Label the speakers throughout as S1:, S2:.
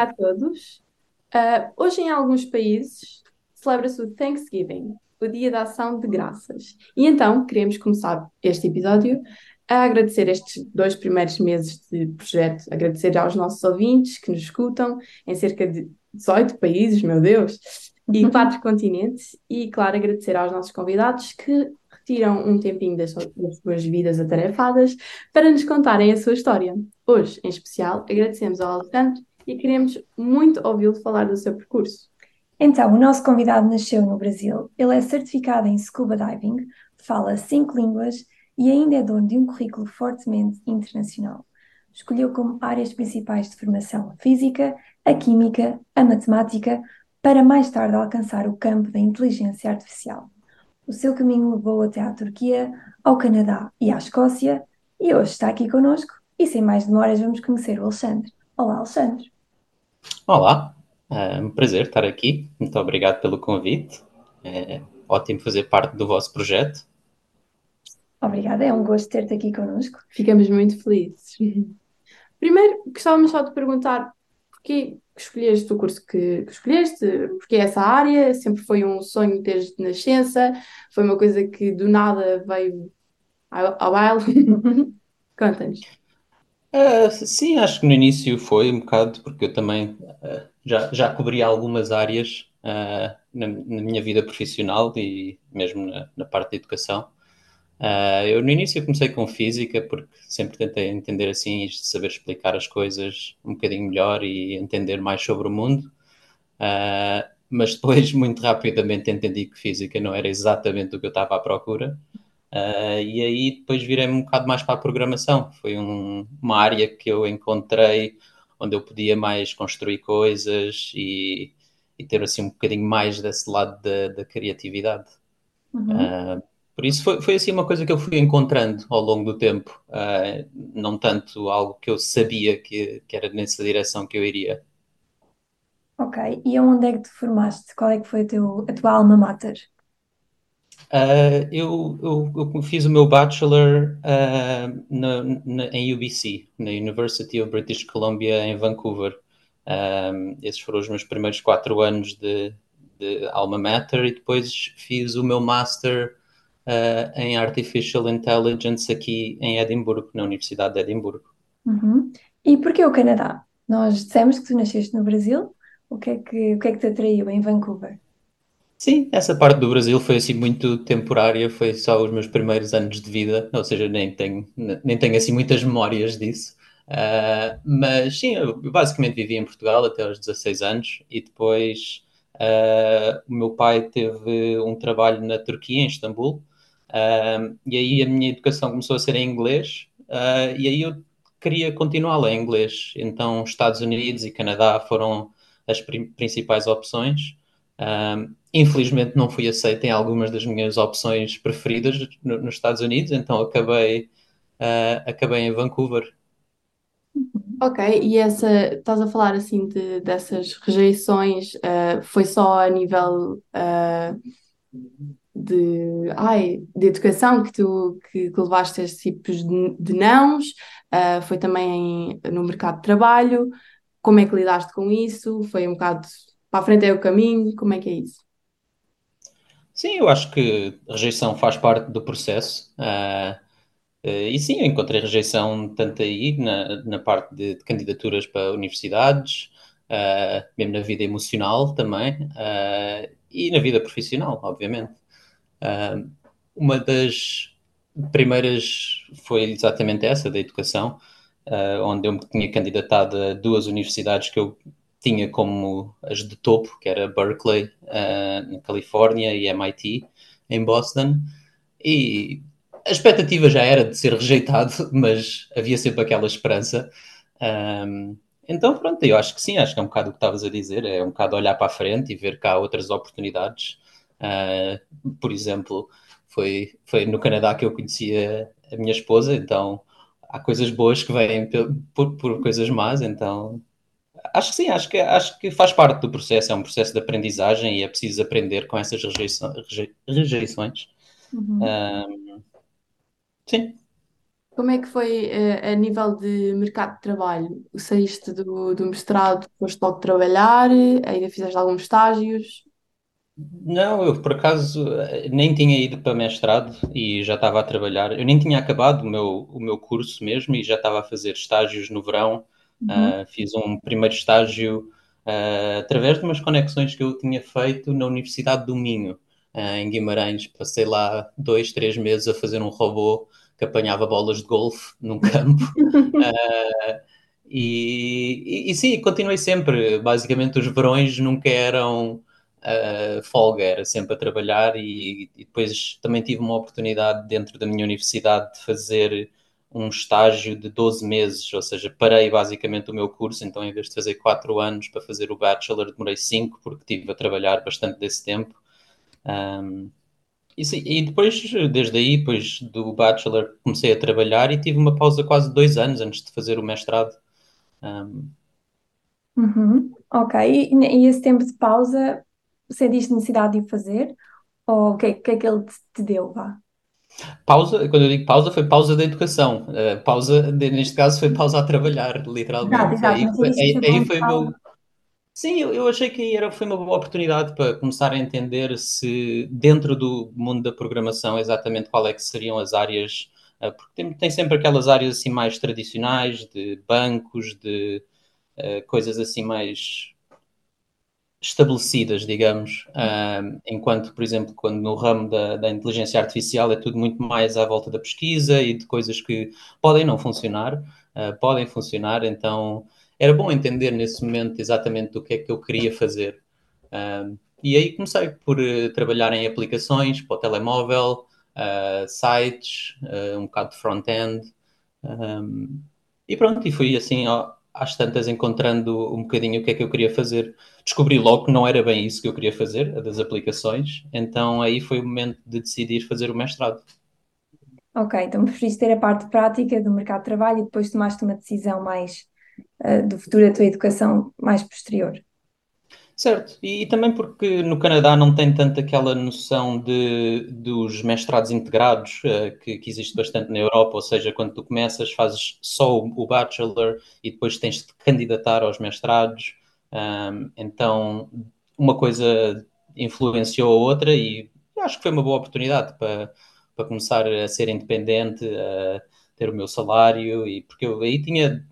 S1: dia a todos. Uh, hoje, em alguns países, celebra-se o Thanksgiving, o Dia da Ação de Graças. E então, queremos começar este episódio a agradecer estes dois primeiros meses de projeto, agradecer aos nossos ouvintes que nos escutam em cerca de 18 países, meu Deus, e quatro continentes, e, claro, agradecer aos nossos convidados que retiram um tempinho das, das suas vidas atarefadas para nos contarem a sua história. Hoje, em especial, agradecemos ao Alexandre e queremos muito ouvi-lo falar do seu percurso.
S2: Então, o nosso convidado nasceu no Brasil. Ele é certificado em scuba diving, fala cinco línguas e ainda é dono de um currículo fortemente internacional. Escolheu como áreas principais de formação a física, a química, a matemática, para mais tarde alcançar o campo da inteligência artificial. O seu caminho levou até à Turquia, ao Canadá e à Escócia, e hoje está aqui conosco. E sem mais demoras, vamos conhecer o Alexandre. Olá, Alexandre.
S3: Olá, é um prazer estar aqui. Muito obrigado pelo convite. É ótimo fazer parte do vosso projeto.
S2: Obrigada, é um gosto ter-te aqui connosco.
S1: Ficamos muito felizes. Primeiro, gostávamos só de perguntar porquê que escolheste o curso que, que escolheste, porque essa área sempre foi um sonho desde nascença, foi uma coisa que do nada veio ao, ao baile. Conta-nos.
S3: Uh, sim, acho que no início foi um bocado, porque eu também uh, já, já cobri algumas áreas uh, na, na, minha vida profissional e mesmo na, na parte da educação. eu no início comecei com física, porque sempre tentei entender assim saber explicar as coisas um bocadinho melhor e entender mais sobre o mundo. mas depois, muito rapidamente, entendi que física não era exatamente o que eu estava à procura. Uh, e aí depois virei um bocado mais para a programação. Foi um, uma área que eu encontrei onde eu podia mais construir coisas e, e ter assim um bocadinho mais desse lado da, da criatividade. Uhum. Uh, por isso foi, foi assim uma coisa que eu fui encontrando ao longo do tempo, uh, não tanto algo que eu sabia que, que era nessa direção que eu iria.
S2: Ok, e aonde é que te formaste? Qual é que foi teu, a tua alma mater?
S3: Uh, eu, eu, eu, fiz o meu bachelor uh, em UBC, na University of British Columbia, em Vancouver. Um, esses foram os meus primeiros quatro anos de, de alma mater e depois fiz o meu master uh, em Artificial Intelligence aqui em Edimburgo, na Universidade de Edimburgo.
S2: Uhum. E porquê o Canadá? Nós dissemos que tu nasceste no Brasil. O que é que, o que, é que te atraiu em Vancouver?
S3: Sim, essa parte do Brasil foi assim muito temporária, foi só os meus primeiros anos de vida, ou seja, nem tenho, nem tenho assim muitas memórias disso. Uh, mas sim, eu basicamente vivi em Portugal até aos 16 anos e depois uh, o meu pai teve um trabalho na Turquia, em Istambul, uh, e aí a minha educação começou a ser em inglês, e aí eu queria continuar lá em inglês. Então, Estados Unidos e Canadá foram as principais opções. Um, infelizmente não fui aceito em algumas das minhas opções preferidas no, nos Estados Unidos, então acabei, uh, acabei em Vancouver.
S1: Ok, e essa, estás a falar assim de, dessas rejeições, uh, foi só a nível uh, de, ai, de educação que tu que, que levaste estes tipos de, de nãos? foi também no mercado de trabalho? Como é que lidaste com isso? Foi um bocado para a frente é o caminho? Como é que é isso?
S3: Sim, eu acho que rejeição faz parte do processo. Uh, uh, e sim, eu encontrei rejeição tanto aí na, na parte de, de candidaturas para universidades, uh, mesmo na vida emocional também, e na vida profissional, obviamente. uma das primeiras foi exatamente essa, da educação, onde eu me tinha candidatado a duas universidades que eu tinha como as de topo, que era Berkeley, uh, na Califórnia, e MIT, em Boston, e a expectativa já era de ser rejeitado, mas havia sempre aquela esperança. Um, então, pronto, eu acho que sim, acho que é um bocado o que estavas a dizer, é um bocado olhar para a frente e ver cá outras oportunidades. Uh, por exemplo, foi, foi no Canadá que eu conheci a, a minha esposa, então há coisas boas que vêm por, por coisas más, então Acho que sim, acho que, acho que faz parte do processo, é um processo de aprendizagem e é preciso aprender com essas rejeições. rejeições. Uhum. Um, sim.
S1: Como é que foi eh, a nível de mercado de trabalho? Saíste do, do mestrado, foste logo trabalhar, ainda fizeste alguns estágios?
S3: Não, eu por acaso nem tinha ido para mestrado e já estava a trabalhar. Eu nem tinha acabado o meu, o meu curso mesmo e já estava a fazer estágios no verão.
S1: Uhum.
S3: Uh, fiz um primeiro estágio uh, através de umas conexões que eu tinha feito na Universidade do Minho, uh, em Guimarães. Passei lá dois, três meses a fazer um robô que apanhava bolas de golfe num campo. e, e, e sim, continuei sempre. Basicamente, os verões nunca eram uh, folga, era sempre a trabalhar e, e, depois também tive uma oportunidade dentro da minha universidade de fazer um estágio de 12 meses, ou seja, parei basicamente o meu curso, então em vez de fazer 4 anos para fazer o bachelor, demorei 5 porque tive a trabalhar bastante desse tempo. Um, e, sim, e, depois, desde aí, depois do bachelor, comecei a trabalhar e tive uma pausa quase dois anos antes de fazer o mestrado. Um,
S2: Uhum, Ok, e, e esse tempo de pausa sentiste necessidade de o fazer? Ou o que, é- que é que ele te, te deu, vá?
S3: Pausa, quando eu digo pausa, foi pausa da educação. Uh, pausa, neste caso, foi pausa a trabalhar, literalmente.
S2: exato,
S3: Aí, foi- aí, aí foi meu. Sim, eu, eu achei que aí era, foi uma boa oportunidade para começar a entender se, dentro do mundo da programação, exatamente qual é que seriam as áreas. uh, porque tem, tem sempre aquelas áreas assim mais tradicionais, de bancos, de uh, coisas assim mais estabelecidas, digamos, enquanto, por exemplo, quando no ramo da, da, inteligência artificial é tudo muito mais à volta da pesquisa e de coisas que podem não funcionar, uh, podem funcionar, então era bom entender nesse momento exatamente o que é que eu queria fazer. E aí comecei por uh, trabalhar em aplicações para o telemóvel, uh, sites, um bocado de front-end, e pronto, e fui assim ó, às tantas encontrando um bocadinho o que é que eu queria fazer. Descobri logo que não era bem isso que eu queria fazer, a das aplicações, então aí foi o momento de decidir fazer o mestrado.
S2: Ok, então preferiste ter a parte prática do mercado de trabalho e depois tomaste uma decisão mais uh, do futuro da tua educação mais posterior.
S3: Certo, e, e, também porque no Canadá não tem tanto aquela noção de, dos mestrados integrados uh, que, que, existe bastante na Europa, ou seja, quando tu começas fazes só o, o bachelor e depois tens de candidatar aos mestrados, um, então uma coisa influenciou a outra e acho que foi uma boa oportunidade para, para começar a ser independente, a ter o meu salário, e porque eu aí tinha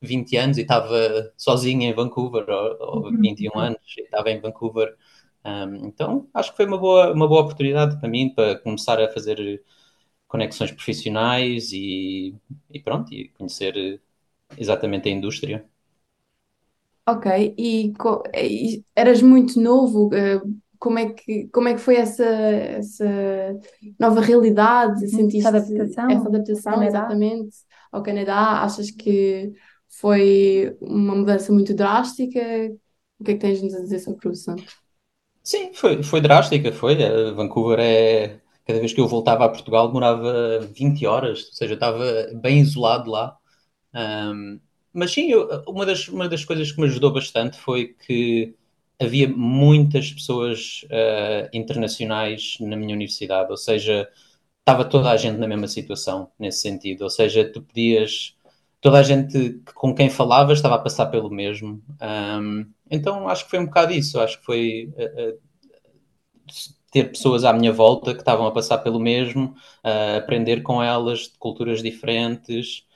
S3: 20 anos e estava sozinho em Vancouver, ou, ou 21 uhum. anos e estava em Vancouver. Um, então acho que foi uma boa, uma boa oportunidade para mim para começar a fazer conexões profissionais e, e pronto, e conhecer exatamente a indústria.
S1: Ok, e, e eras muito novo, eh, como é que, como é que foi essa, essa nova realidade? Sentiste
S2: essa adaptação,
S1: essa adaptação exatamente ao Canadá? Achas que foi uma mudança muito drástica. O que é que tens-nos a dizer sobre isso?
S3: Sim, foi, foi drástica, foi. Vancouver é. Cada vez que eu voltava a Portugal demorava 20 horas, ou seja, eu estava bem isolado lá. Um, mas sim, eu, uma, das, uma das coisas que me ajudou bastante foi que havia muitas pessoas uh, internacionais na minha universidade, ou seja, estava toda a gente na mesma situação nesse sentido, ou seja, tu podias toda a gente com quem falava estava a passar pelo mesmo. Um, então acho que foi um bocado isso. Acho que foi uh, uh, ter pessoas à minha volta que estavam a passar pelo mesmo, uh, aprender com elas de culturas diferentes.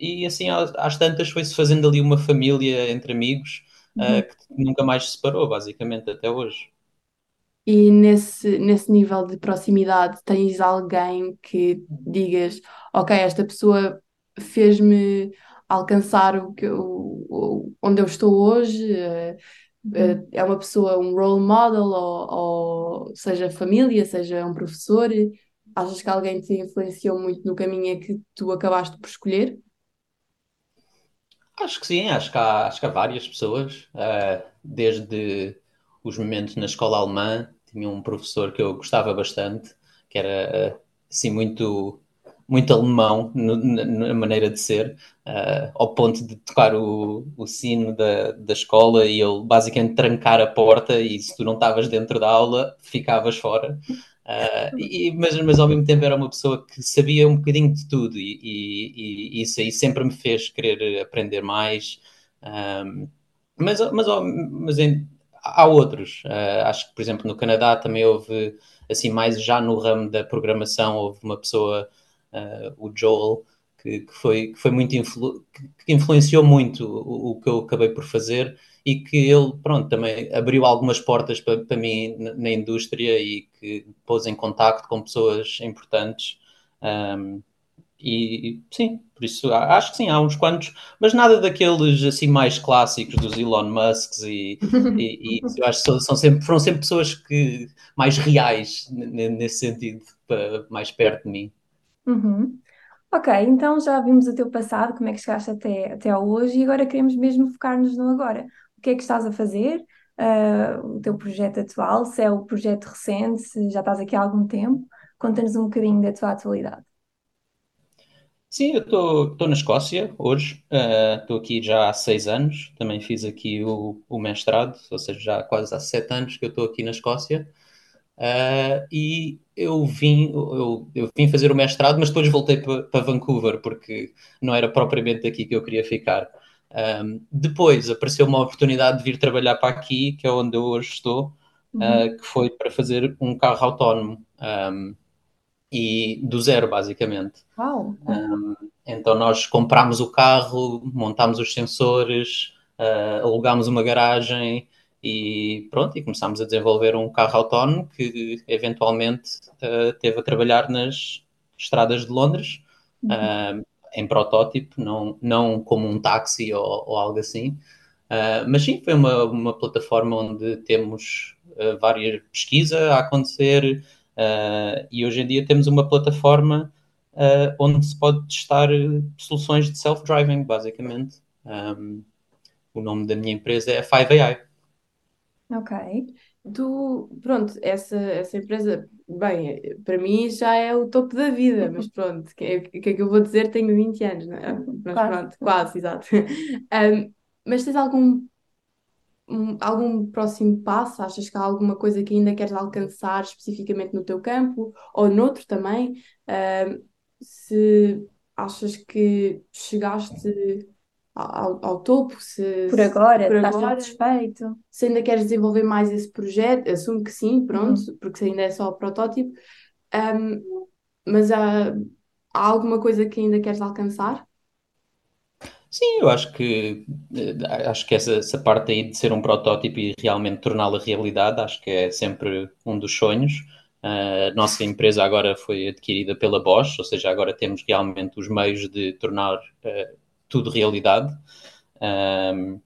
S3: e assim, às tantas, foi-se fazendo ali uma família entre amigos uhum. que nunca mais se separou, basicamente, até hoje.
S1: E nesse, nesse nível de proximidade, tens alguém que digas, ok, esta pessoa fez-me alcançar o que eu, o, onde eu estou hoje. Eh, eh, é uma pessoa, um role model, ou, ou seja família, seja um professor. Achas que alguém te influenciou muito no caminho que tu acabaste por escolher?
S3: Acho que sim, acho que há, acho que há várias pessoas, uh, desde os momentos na escola alemã, tinha um professor que eu gostava bastante, que era assim muito muito alemão no, na, maneira de ser, uh, ao ponto de tocar o, o sino da, da escola e ele basicamente trancar a porta e se tu não estavas dentro da aula, ficavas fora. Uh, e, mas, mas ao mesmo tempo era uma pessoa que sabia um bocadinho de tudo e, e, e isso aí sempre me fez querer aprender mais. Um, mas mas, mas em, há outros. Uh, acho que, por exemplo, no Canadá também houve, assim, mais já no ramo da programação, houve uma pessoa, uh, o Joel, que, que, foi, que foi muito influ que influenciou muito o, o, que eu acabei por fazer e que ele, pronto, também abriu algumas portas para, para mim na, na, indústria e que pôs em contacto com pessoas importantes. Um, e sim, por isso acho que sim, há uns quantos, mas nada daqueles assim mais clássicos dos Elon Musks e, e, e eu acho que são sempre, foram sempre pessoas que mais reais nesse sentido, mais perto de mim.
S2: Uhum. Ok, então já vimos o teu passado, como é que chegaste até, até hoje, e agora queremos mesmo focar-nos no agora. O que é que estás a fazer? Uh, o teu projeto atual, se é o projeto recente, se já estás aqui há algum tempo, conta-nos um bocadinho da tua atualidade.
S3: Sim, eu estou na Escócia hoje, estou uh, aqui já há seis anos, também fiz aqui o, o mestrado, ou seja, já há quase há sete anos que eu estou aqui na Escócia. Uh, e eu vim, eu, eu, vim fazer o mestrado, mas depois voltei para Vancouver, porque não era propriamente aqui que eu queria ficar. Um, depois apareceu uma oportunidade de vir trabalhar para aqui, que é onde eu hoje estou, uhum. uh, que foi para fazer um carro autónomo. Um, e do zero, basicamente.
S2: Uau! Um,
S3: então nós comprámos o carro, montámos os sensores, uh, alugámos uma garagem e pronto, e começámos a desenvolver um carro autónomo que eventualmente uh, teve a trabalhar nas estradas de Londres, uhum. uh, em protótipo, não, não como um táxi ou, ou algo assim. Uh, mas sim, foi uma, uma plataforma onde temos várias pesquisas a acontecer e hoje em dia temos uma plataforma onde se pode testar soluções de self-driving, basicamente. Um, o nome da minha empresa é 5AI.
S2: Ok.
S1: Tu, pronto, essa, essa empresa, bem, para mim já é o topo da vida, mas pronto, o que, é, que é que eu vou dizer? Tenho 20 anos, não é? Mas
S2: Quase.
S1: pronto, quase, exato. Um, mas tens algum, um- algum próximo passo? Achas que há alguma coisa que ainda queres alcançar especificamente no teu campo ou noutro também? Um, se achas que chegaste ao, ao topo, se,
S2: Por agora,
S1: por
S2: estás
S1: agora,
S2: satisfeito?
S1: se ainda queres desenvolver mais esse projeto, assumo que sim, pronto,
S2: Uhum.
S1: porque ainda é só o protótipo, Um, mas há, há alguma coisa que ainda queres alcançar?
S3: Sim, eu acho que eh, acho que essa, essa parte aí de ser um protótipo e realmente torná-la realidade, acho que é sempre um dos sonhos. Uh, a nossa empresa agora foi adquirida pela Bosch, ou seja, agora temos realmente os meios de tornar uh, tudo realidade. Um,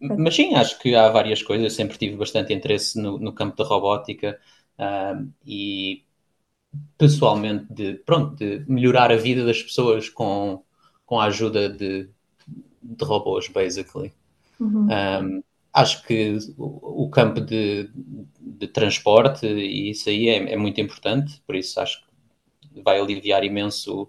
S3: mas sim, acho que há várias coisas. Eu sempre tive bastante interesse no, no campo da robótica um, e pessoalmente de, pronto, de melhorar a vida das pessoas com, com a ajuda de, de robôs, basically.
S2: Uhum.
S3: Um, acho que o, o campo de, de, transporte e isso aí é, é, muito importante, por isso acho que vai aliviar imenso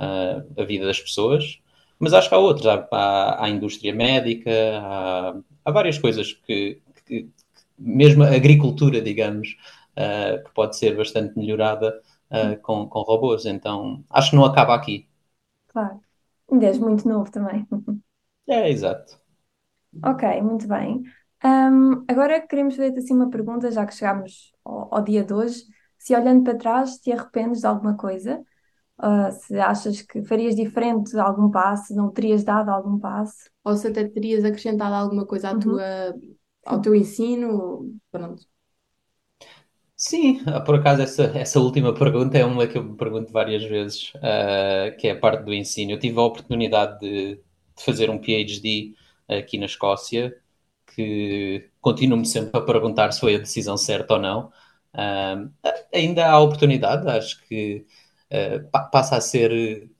S3: uh, a vida das pessoas. Mas acho que há outros, há, há, há a indústria médica, há, há várias coisas que, que, mesmo a agricultura, digamos, uh, que pode ser bastante melhorada uh, com, com robôs. Então, acho que não acaba aqui.
S2: Claro. Ainda és muito novo também.
S3: É, exato.
S2: Ok, muito bem. Um, agora queremos fazer-te assim uma pergunta, já que chegámos ao, ao dia de hoje. Se olhando para trás, te arrependes de alguma coisa? Uh, se achas que farias diferente algum passo, não terias dado algum passo.
S1: Ou se até terias acrescentado alguma coisa à
S2: Uhum.
S1: tua, ao teu ensino? Pronto.
S3: Sim, ah, por acaso essa, essa última pergunta é uma que eu me pergunto várias vezes, uh, que é a parte do ensino. Eu tive a oportunidade de, de fazer um PhD aqui na Escócia, que continuo-me sempre a perguntar se foi a decisão certa ou não. Uh, ainda há oportunidade, acho que uh, passa a ser.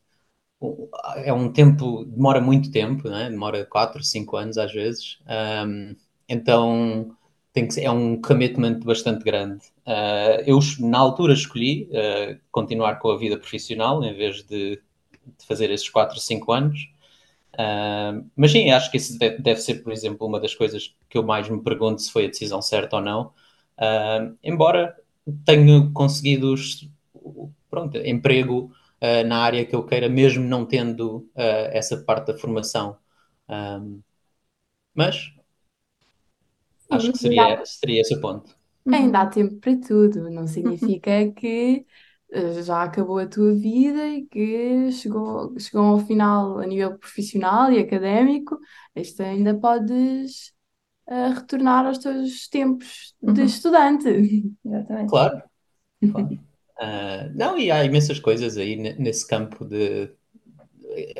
S3: É um tempo, demora muito tempo, né? demora 4, 5 anos às vezes. Um, então tem que ser, é um commitment bastante grande. Uh, eu, na altura, escolhi uh, continuar com a vida profissional em vez de, de fazer esses 4, 5 anos. Uh, mas sim, acho que isso deve, deve, ser, por exemplo, uma das coisas que eu mais me pergunto se foi a decisão certa ou não. embora tenho conseguido pronto, emprego uh, na área que eu queira, mesmo não tendo uh, essa parte da formação. Um, mas acho que seria, seria esse o ponto.
S1: Ainda há tempo para tudo, não significa que uh, já acabou a tua vida e que chegou, chegou ao final a nível profissional e académico. Ainda podes uh, retornar aos teus tempos de
S2: Uhum.
S1: estudante.
S2: Exatamente.
S3: Claro, claro. Uh, não, e há imensas coisas aí nesse campo de.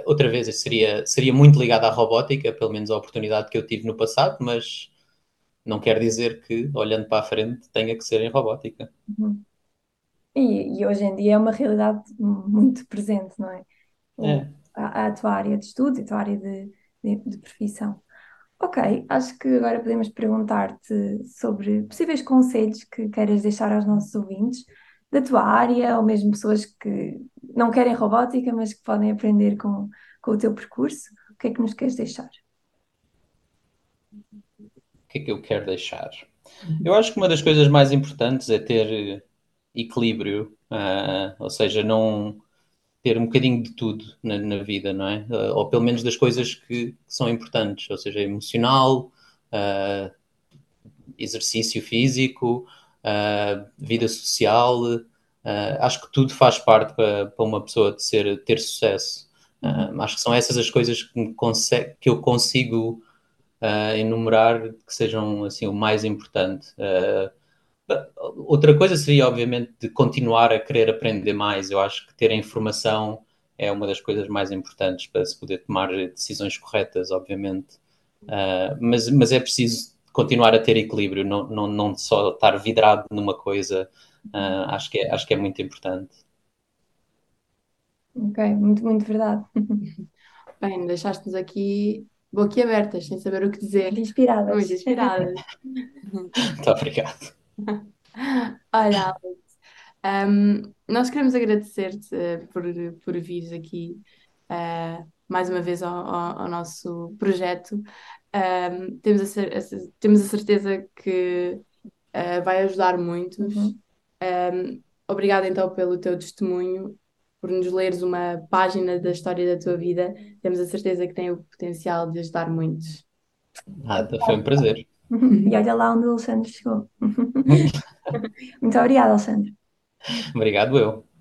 S3: Outra vez, seria, seria muito ligado à robótica, pelo menos a oportunidade que eu tive no passado, mas não quer dizer que, olhando para a frente, tenha que ser em robótica.
S2: Uhum. E, e hoje em dia é uma realidade muito presente, não é?
S3: É.
S2: a, a tua área de estudo e a tua área de, de, de profissão. Ok, acho que agora podemos perguntar-te sobre possíveis conselhos que queiras deixar aos nossos ouvintes da tua área, ou mesmo pessoas que não querem robótica, mas que podem aprender com, com o teu percurso. O que é que nos queres deixar?
S3: O que é que eu quero deixar? Eu acho que uma das coisas mais importantes é ter equilíbrio, uh, ou seja, não ter um bocadinho de tudo na, na vida, não é? Uh, ou pelo menos das coisas que, que são importantes, ou seja, emocional, uh, exercício físico, vida social. acho que tudo faz parte para, uma pessoa de ser, ter sucesso. acho que são essas as coisas que, que eu consigo uh, enumerar que sejam assim o mais importante. Uh, outra coisa seria, obviamente, de continuar a querer aprender mais. Eu acho que ter a informação é uma das coisas mais importantes para se poder tomar decisões corretas, obviamente. Uh, mas, mas é preciso continuar a ter equilíbrio, não, não, não só estar vidrado numa coisa. Uh, acho, que é, acho que é muito importante.
S2: Ok, muito, muito verdade.
S1: Bem, deixaste-nos aqui boquiabertas, sem saber o que dizer.
S2: Inspiradas.
S1: Muito inspiradas.
S3: Muito obrigado.
S1: Olha, Alex, um, nós queremos agradecer-te por, por vires aqui uh, mais uma vez ao, ao, ao nosso projeto. Um, temos, a, cer- a, temos a certeza que uh, vai ajudar muitos.
S2: Uhum.
S1: Um, obrigada então pelo teu testemunho, por nos leres uma página da história da tua vida. Temos a certeza que tem o potencial de ajudar muitos.
S3: Nada, foi um prazer.
S2: E olha lá onde o Alexandre chegou. Muito obrigada, Alexandre.
S3: Obrigado, eu.